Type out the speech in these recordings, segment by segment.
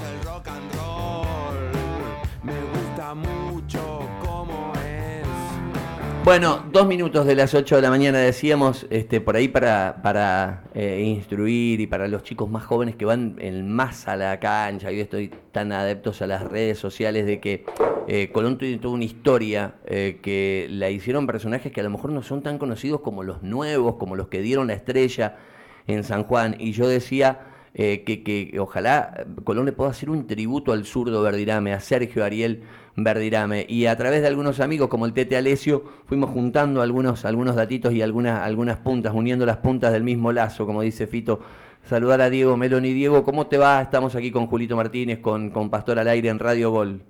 el rock and roll. Me gusta mucho cómo es. Bueno, dos minutos de las 8 de la mañana decíamos, este, por ahí para, para eh, instruir y para los chicos más jóvenes que van en más a la cancha, yo estoy tan adeptos a las redes sociales de que eh, Colón tiene toda una historia eh, que la hicieron personajes que a lo mejor no son tan conocidos como los nuevos, como los que dieron la estrella en San Juan. Y yo decía eh, que, que ojalá Colón le pueda hacer un tributo al zurdo Verdirame, a Sergio Ariel Verdirame. Y a través de algunos amigos como el Tete Alesio fuimos juntando algunos, algunos datitos y algunas, algunas puntas, uniendo las puntas del mismo lazo, como dice Fito. Saludar a Diego Meloni. Diego, ¿cómo te va? Estamos aquí con Julito Martínez, con, con Pastor al aire en Radio Gol.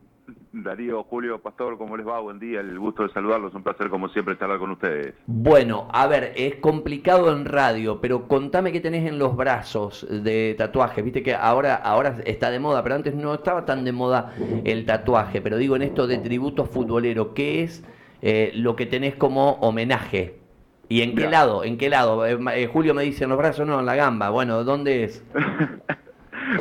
Darío, Julio, Pastor, ¿cómo les va? Buen día, el gusto de saludarlos, un placer como siempre estar con ustedes. Bueno, a ver, es complicado en radio, pero contame qué tenés en los brazos de tatuajes. Viste que ahora, ahora está de moda, pero antes no estaba tan de moda el tatuaje. Pero digo, en esto de tributo futbolero, ¿qué es eh, lo que tenés como homenaje? ¿Y en qué Mirá. lado? ¿En qué lado? Eh, eh, Julio me dice en los brazos, no, en la gamba. Bueno, ¿dónde es?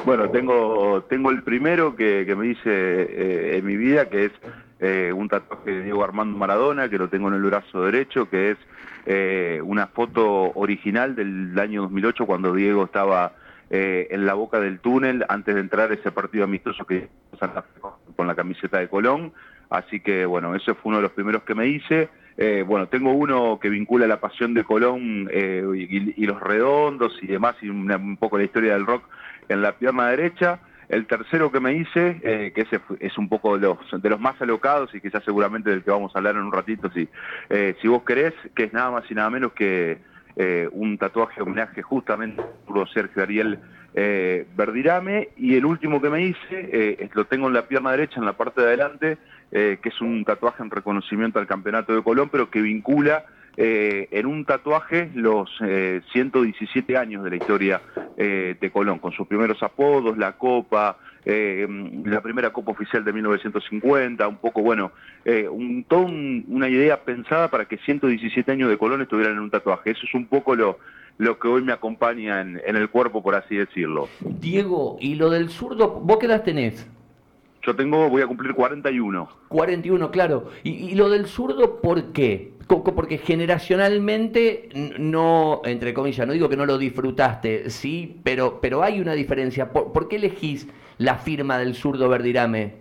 Bueno, tengo tengo el primero que, que me hice eh, en mi vida, que es eh, un tatuaje de Diego Armando Maradona, que lo tengo en el brazo derecho, que es eh, una foto original del año 2008, cuando Diego estaba eh, en la boca del túnel antes de entrar ese partido amistoso que con- la camiseta de Colón. Así que, bueno, ese fue uno de los primeros que me hice. Eh, bueno, tengo uno que vincula la pasión de Colón eh, y, y los redondos y demás, y un poco la historia del rock en la pierna derecha. El tercero que me hice, eh, que ese es un poco de los, de los más alocados y quizás seguramente del que vamos a hablar en un ratito, si, eh, si vos querés, que es nada más y nada menos que eh, un tatuaje homenaje justamente a Sergio Ariel Verdirame. Y el último que me hice, lo tengo en la pierna derecha, en la parte de adelante, que es un tatuaje en reconocimiento al Campeonato de Colón, pero que vincula eh, en un tatuaje los eh, 117 años de la historia eh, de Colón, con sus primeros apodos, la Copa, eh, la primera Copa Oficial de 1950, un poco, bueno, un, toda un- una idea pensada para que 117 años de Colón estuvieran en un tatuaje. Eso es un poco lo, lo que hoy me acompaña en, en el cuerpo, por así decirlo. Diego, ¿y lo del zurdo? ¿Vos qué edad tenés? Yo tengo, voy a cumplir 41. 41, claro. ¿Y, y lo del zurdo por qué? Porque generacionalmente no, entre comillas, no digo que no lo disfrutaste, sí, pero, pero hay una diferencia. ¿Por, por qué elegís la firma del zurdo Verdirame?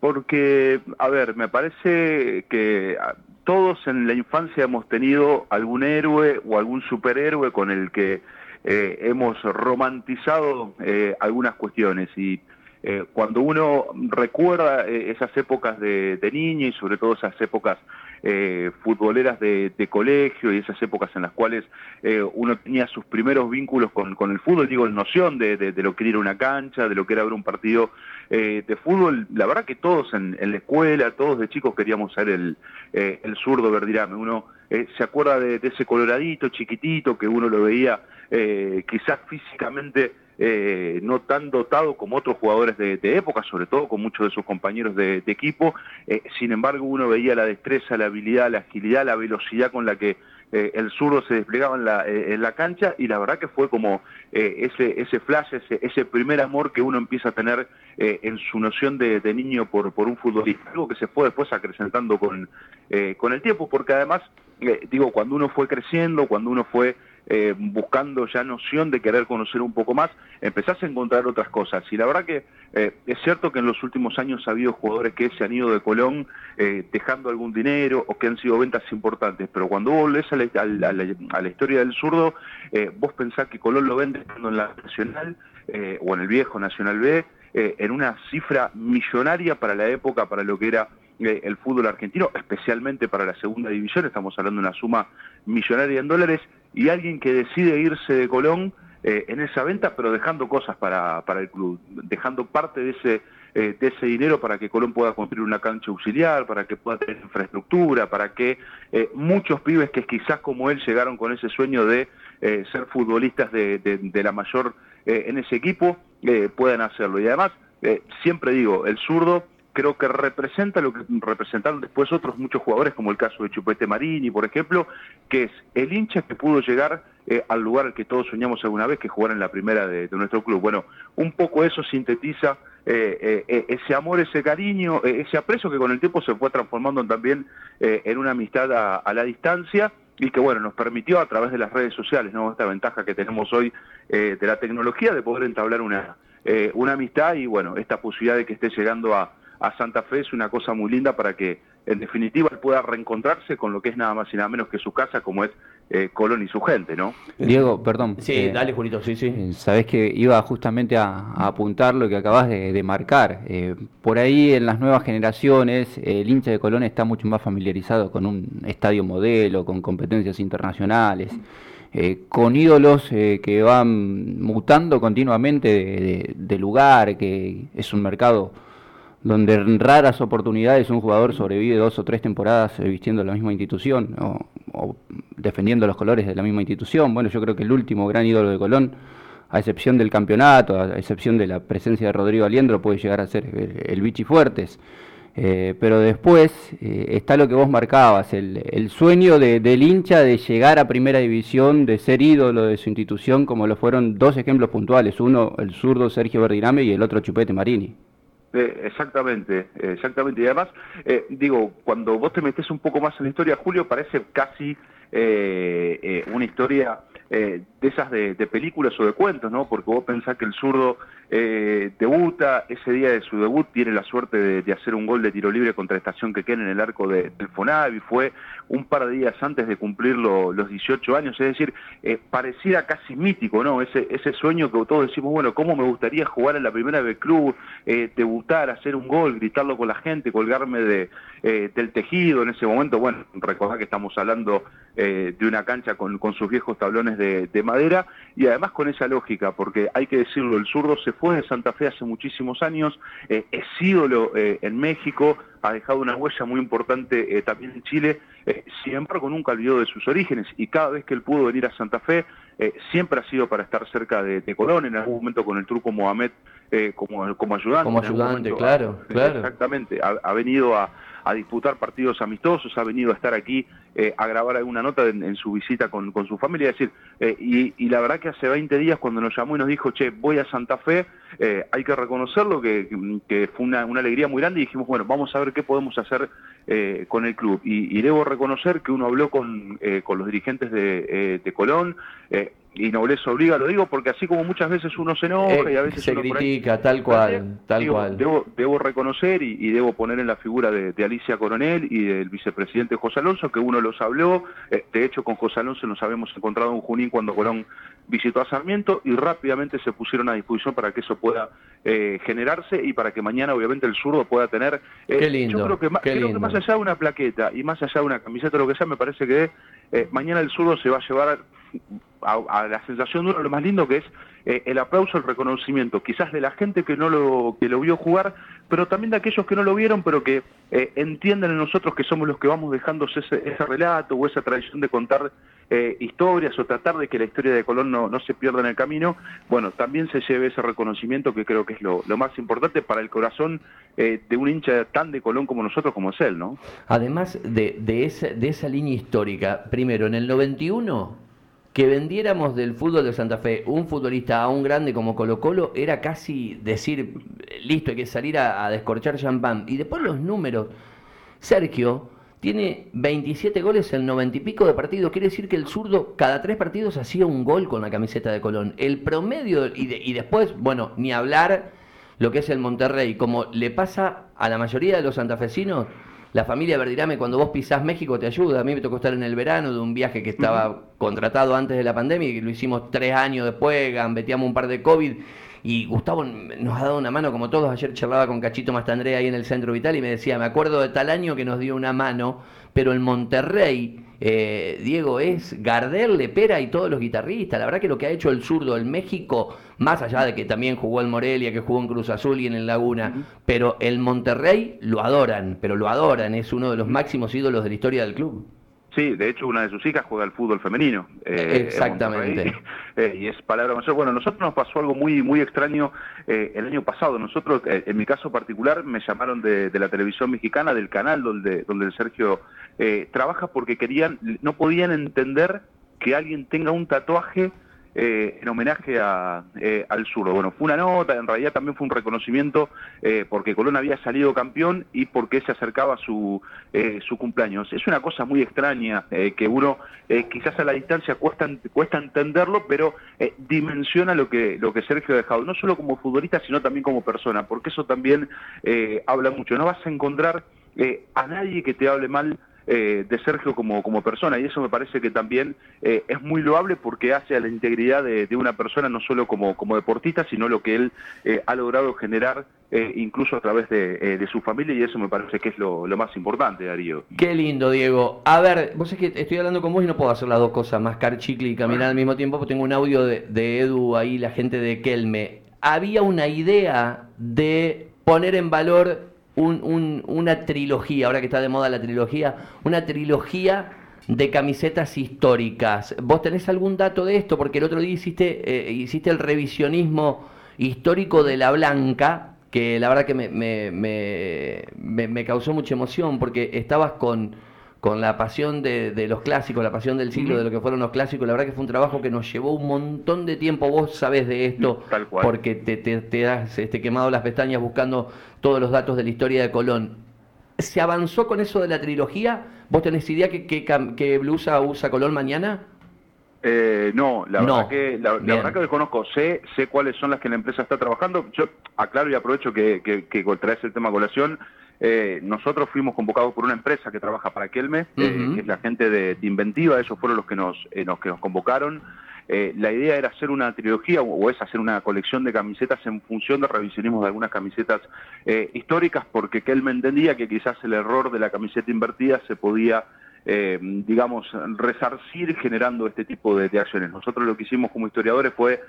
Porque, a ver, me parece que ah, todos en la infancia hemos tenido algún héroe o algún superhéroe con el que eh, hemos romantizado eh, algunas cuestiones y eh, cuando uno recuerda eh, esas épocas de, de niño y sobre todo esas épocas eh, futboleras de, de colegio y esas épocas en las cuales eh, uno tenía sus primeros vínculos con, con el fútbol, digo, en noción de, lo que era una cancha, de lo que era ver un partido eh, de fútbol, la verdad que todos en, en la escuela, todos de chicos queríamos ser el, eh, el zurdo verdirame. Uno eh, se acuerda de, de ese coloradito chiquitito que uno lo veía eh, quizás físicamente eh, no tan dotado como otros jugadores de, de época, sobre todo con muchos de sus compañeros de, equipo. Eh, sin embargo, uno veía la destreza, la habilidad, la agilidad, la velocidad con la que eh, el zurdo se desplegaba en la, eh, en la cancha y la verdad que fue como eh, ese, ese flash, ese, ese primer amor que uno empieza a tener en su noción de, niño por, por un futbolista, algo que se fue después acrecentando con, con el tiempo, porque además, digo, cuando uno fue creciendo, cuando uno fue eh, buscando ya noción de querer conocer un poco más, empezás a encontrar otras cosas. Y la verdad que eh, es cierto que en los últimos años ha habido jugadores que se han ido de Colón eh, dejando algún dinero o que han sido ventas importantes, pero cuando vos volvés a la, historia del zurdo, eh, vos pensás que Colón lo vende estando en la Nacional eh, o en el viejo Nacional B, eh, en una cifra millonaria para la época, para lo que era el fútbol argentino, especialmente para la segunda división, estamos hablando de una suma millonaria en dólares, y alguien que decide irse de Colón eh, en esa venta, pero dejando cosas para, para el club, dejando parte de ese, eh, de ese dinero para que Colón pueda construir una cancha auxiliar, para que pueda tener infraestructura, para que eh, muchos pibes que quizás como él llegaron con ese sueño de eh, ser futbolistas de, de- de la mayor eh, en ese equipo, puedan hacerlo. Y además, siempre digo, el zurdo creo que representa lo que representaron después otros muchos jugadores, como el caso de Chupete Marini, por ejemplo, que es el hincha que pudo llegar eh, al lugar al que todos soñamos alguna vez, que jugar en la primera de, nuestro club. Bueno, un poco eso sintetiza ese amor, ese cariño, ese aprecio que con el tiempo se fue transformando también en una amistad a, la distancia y que bueno, nos permitió a través de las redes sociales, ¿no? esta ventaja que tenemos hoy de la tecnología de poder entablar una, una amistad y bueno, esta posibilidad de que esté llegando a, a Santa Fe es una cosa muy linda para que en definitiva pueda reencontrarse con lo que es nada más y nada menos que su casa, como es eh, Colón y su gente, ¿no? Diego, perdón. Sí, eh, dale, Julito, sí, sí. Eh, sabés que iba justamente a, apuntar lo que acabas de, marcar. por ahí en las nuevas generaciones, el hincha de Colón está mucho más familiarizado con un estadio modelo, con competencias internacionales. con ídolos que van mutando continuamente de lugar, que es un mercado donde en raras oportunidades un jugador sobrevive dos o tres temporadas eh, vistiendo la misma institución o, defendiendo los colores de la misma institución. Bueno, yo creo que el último gran ídolo de Colón, a excepción del campeonato, a excepción de la presencia de Rodrigo Aliendro, puede llegar a ser el, Vichy Fuertes. Eh, pero después eh, está lo que vos marcabas, el, sueño del hincha de llegar a primera división, de ser ídolo de su institución, como lo fueron dos ejemplos puntuales, uno el zurdo Sergio Verdirame y el otro Chupete Marini. Eh, exactamente, exactamente. Y además, eh, digo, cuando vos te metes un poco más en la historia, Julio, parece casi eh, una historia de esas de, películas o de cuentos, ¿no? Porque vos pensás que el zurdo debuta, ese día de su debut tiene la suerte de, hacer un gol de tiro libre contra Estación que queda en el arco del Fonavi, fue un par de días antes de cumplir los 18 años, es decir, pareciera casi mítico, ¿no? Ese, ese sueño que todos decimos, bueno, ¿cómo me gustaría jugar en la primera vez club, debutar? hacer un gol, gritarlo con la gente, colgarme de, eh, del tejido en ese momento. Bueno, recordad que estamos hablando eh, de una cancha con, sus viejos tablones de, madera y además con esa lógica, porque hay que decirlo, el zurdo se fue de Santa Fe hace muchísimos años, eh, es ídolo en México, ha dejado una huella muy importante también en Chile, siempre con un olvidó de sus orígenes y cada vez que él pudo venir a Santa Fe, siempre ha sido para estar cerca de, de Colón, en algún momento con el truco Mohamed eh, como, como ayudante. Como ayudante, claro, claro. Exactamente, ha, venido a, disputar partidos amistosos, ha venido a estar aquí eh, a grabar alguna nota en, su visita con, con, su familia. Decir, eh, y, la verdad que hace 20 días cuando nos llamó y nos dijo, che, voy a Santa Fe, hay que reconocerlo, que, que fue una, una, alegría muy grande y dijimos, bueno, vamos a ver qué podemos hacer con el club. Y, debo reconocer que uno habló con, con los dirigentes de, de Colón, y nobleza obliga, lo digo porque así como muchas veces uno se enoja y a veces se critica, tal cual, tal cual. Debo, debo reconocer y, debo poner en la figura de, Alicia Coronel y del vicepresidente José Alonso, que uno los habló, eh, de hecho con José Alonso nos habíamos encontrado en Junín cuando Colón visitó a Sarmiento y rápidamente se pusieron a disposición para que eso pueda eh, generarse y para que mañana obviamente el zurdo pueda tener... Eh, qué lindo, yo creo que, creo que más allá de una plaqueta y más allá de una camiseta lo que sea, me parece que mañana el zurdo se va a llevar a, la sensación de uno lo más lindo que es eh, el aplauso, el reconocimiento, quizás de la gente que no lo, que lo vio jugar, pero también de aquellos que no lo vieron, pero que eh, entienden en nosotros que somos los que vamos dejando ese, ese relato o esa tradición de contar eh, historias o tratar de que la historia de Colón no, no, se pierda en el camino, bueno, también se lleve ese reconocimiento que creo que es lo, lo más importante para el corazón de un hincha tan de Colón como nosotros, como es él, ¿no? Además de, de, esa, de esa línea histórica, primero, en el 91 que vendiéramos del fútbol de Santa Fe un futbolista a un grande como Colo Colo era casi decir, listo, hay que salir a, descorchar champán. Y después los números. Sergio tiene 27 goles en 90 y pico de partidos. Quiere decir que el zurdo cada tres partidos hacía un gol con la camiseta de Colón. El promedio, y, y después, bueno, ni hablar lo que es el Monterrey, como le pasa a la mayoría de los santafesinos la familia Verdirame, cuando vos pisás México, te ayuda. A mí me tocó estar en el verano de un viaje que estaba contratado antes de la pandemia y lo hicimos tres años después, gambeteamos un par de COVID. Y Gustavo nos ha dado una mano, como todos. Ayer charlaba con Cachito Mastandrea ahí en el Centro Vital y me decía, me acuerdo de tal año que nos dio una mano, pero en Monterrey, eh, Diego, es Gardel, Lepera y todos los guitarristas. La verdad que lo que ha hecho el zurdo en México, más allá de que también jugó en Morelia, que jugó en Cruz Azul y en el Laguna, pero el Monterrey lo adoran, pero lo adoran, es uno de los máximos ídolos de la historia del club. Sí, de hecho una de sus hijas juega al fútbol femenino. Eh, Exactamente. Eh, y es palabra mayor. Bueno, nosotros nos pasó algo muy muy extraño eh, el año pasado. Nosotros, en mi caso particular, me llamaron de, la televisión mexicana, del canal donde, donde el Sergio trabaja, porque querían, no podían entender que alguien tenga un tatuaje eh, en homenaje a, eh, al zurdo. Bueno, fue una nota, en realidad también fue un reconocimiento eh, porque Colón había salido campeón y porque se acercaba su, su cumpleaños. Es una cosa muy extraña que uno quizás a la distancia cuesta, cuesta entenderlo, pero dimensiona lo que, lo que Sergio ha dejado, no solo como futbolista, sino también como persona, porque eso también habla mucho. No vas a encontrar a nadie que te hable mal eh, de Sergio como, como persona y eso me parece que también eh, es muy loable porque hace a la integridad de, una persona no solo como, como deportista, sino lo que él eh, ha logrado generar incluso a través de, su familia y eso me parece que es lo, más importante, Darío. Qué lindo, Diego. A ver, vos es que estoy hablando con vos y no puedo hacer las dos cosas, mascar chicle y caminar al mismo tiempo, porque tengo un audio de, de Edu ahí, la gente de Kelme. Había una idea de poner en valor una trilogía, ahora que está de moda la trilogía, una trilogía de camisetas históricas. ¿Vos tenés algún dato de esto? Porque el otro día hiciste, eh, hiciste el revisionismo histórico de la Blanca, que la verdad que me, me, me causó mucha emoción, porque estabas con con la pasión de, los clásicos, la pasión del siglo, de lo que fueron los clásicos. La verdad que fue un trabajo que nos llevó un montón de tiempo. Vos sabés de esto, porque te, te, has este, quemado las pestañas buscando todos los datos de la historia de Colón. ¿Se avanzó con eso de la trilogía? ¿Vos tenés idea que, que, blusa usa Colón mañana? Eh, no, la verdad que la, verdad que desconozco. Sé, sé cuáles son las que la empresa está trabajando. Yo aclaro y aprovecho que, que, que traes el tema colación. Eh, nosotros fuimos convocados por una empresa que trabaja para Kelme, eh, que es la gente de, Inventiva, ellos fueron los que nos, eh, que nos convocaron. la idea era hacer una trilogía o, es hacer una colección de camisetas en función de revisionismo de algunas camisetas históricas, porque Kelme entendía que quizás el error de la camiseta invertida se podía digamos, resarcir generando este tipo de, acciones. Nosotros lo que hicimos como historiadores fue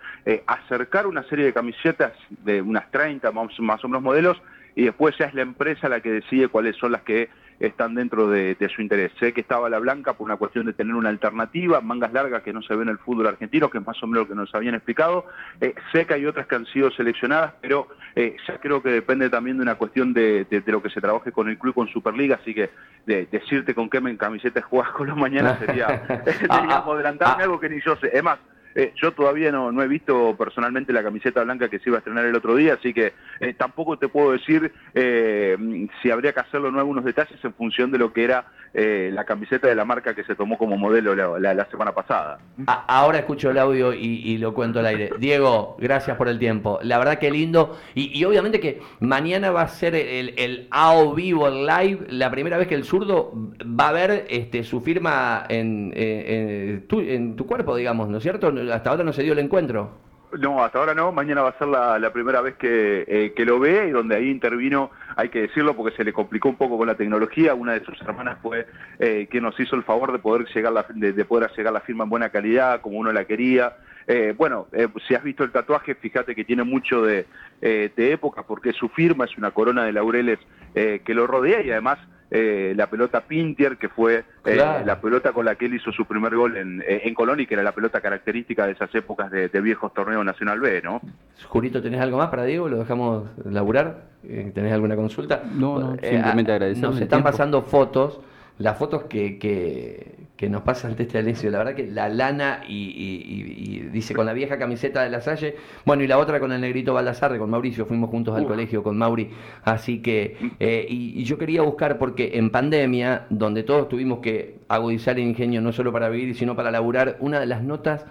acercar una serie de camisetas de unas 30 más, más o menos modelos y después ya es la empresa la que decide cuáles son las que están dentro de, su interés. Sé que estaba la blanca por una cuestión de tener una alternativa, mangas largas que no se ven en el fútbol argentino, que es más o menos lo que nos habían explicado. Eh, sé que hay otras que han sido seleccionadas, pero eh, ya creo que depende también de una cuestión de, lo que se trabaje con el club con Superliga, así que de, decirte con qué camiseta jugás con los mañana sería, sería adelantarme algo que ni yo sé. Es más, eh, yo todavía no, no, he visto personalmente la camiseta blanca que se iba a estrenar el otro día, así que eh, tampoco te puedo decir eh, si habría que hacerlo o no algunos detalles en función de lo que era la camiseta de la marca que se tomó como modelo la, semana pasada. ahora escucho el audio y, lo cuento al aire. Diego, gracias por el tiempo. La verdad que lindo. Y, obviamente que mañana va a ser el, el AO Vivo, el live, la primera vez que el zurdo va a ver este, su firma en, en, en tu cuerpo, digamos, ¿no es cierto? Hasta ahora no se dio el encuentro. No, hasta ahora no. Mañana va a ser la, primera vez eh, que, lo ve y donde ahí intervino, hay que decirlo porque se le complicó un poco con la tecnología. Una de sus hermanas fue eh, que nos hizo el favor de poder llegar la, de, poder llegar la firma en buena calidad, como uno la quería. Eh, bueno, si has visto el tatuaje, fíjate que tiene mucho de, de época porque su firma es una corona de laureles que lo rodea y además eh, la pelota Pintier, que fue eh, la pelota con la que él hizo su primer gol en, eh, en Colón y que era la pelota característica de esas épocas de, viejos torneos Nacional B, ¿no? Jurito, ¿tenés algo más para Diego? ¿Lo dejamos laburar? ¿Tenés alguna consulta? No, no simplemente agradecer. Nos están pasando fotos las fotos que, que, nos pasa ante este Alessio, la verdad que la lana y, dice con la vieja camiseta de la Salle, bueno, y la otra con el negrito Baldassarre, con Mauricio, fuimos juntos al colegio con Mauri, así que, eh, y, yo quería buscar, porque en pandemia, donde todos tuvimos que agudizar el ingenio no solo para vivir, sino para laburar, una de las notas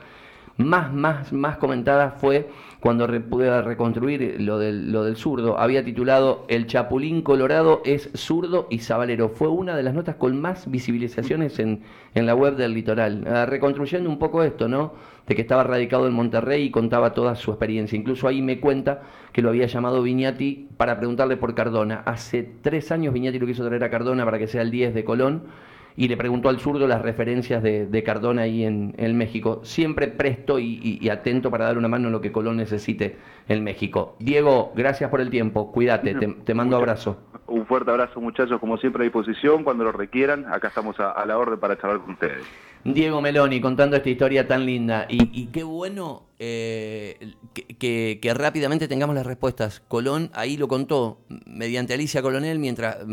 más, más, más comentada fue cuando pude reconstruir lo del, lo del zurdo. Había titulado El Chapulín Colorado es zurdo y sabalero. Fue una de las notas con más visibilizaciones en, en la web del litoral. Ah, reconstruyendo un poco esto, ¿no? De que estaba radicado en Monterrey y contaba toda su experiencia. Incluso ahí me cuenta que lo había llamado Viñati para preguntarle por Cardona. Hace tres años Viñati lo quiso traer a Cardona para que sea el 10 de Colón y le preguntó al zurdo las referencias de, Cardona ahí en, México. Siempre presto y, atento para dar una mano en lo que Colón necesite en México. Diego, gracias por el tiempo. Cuídate, te, mando abrazo. Un fuerte abrazo, muchachos. Como siempre a disposición, cuando lo requieran, acá estamos a, la orden para charlar con ustedes. Diego Meloni contando esta historia tan linda. Y, qué bueno eh, que, que rápidamente tengamos las respuestas. Colón ahí lo contó mediante Alicia Colonel mientras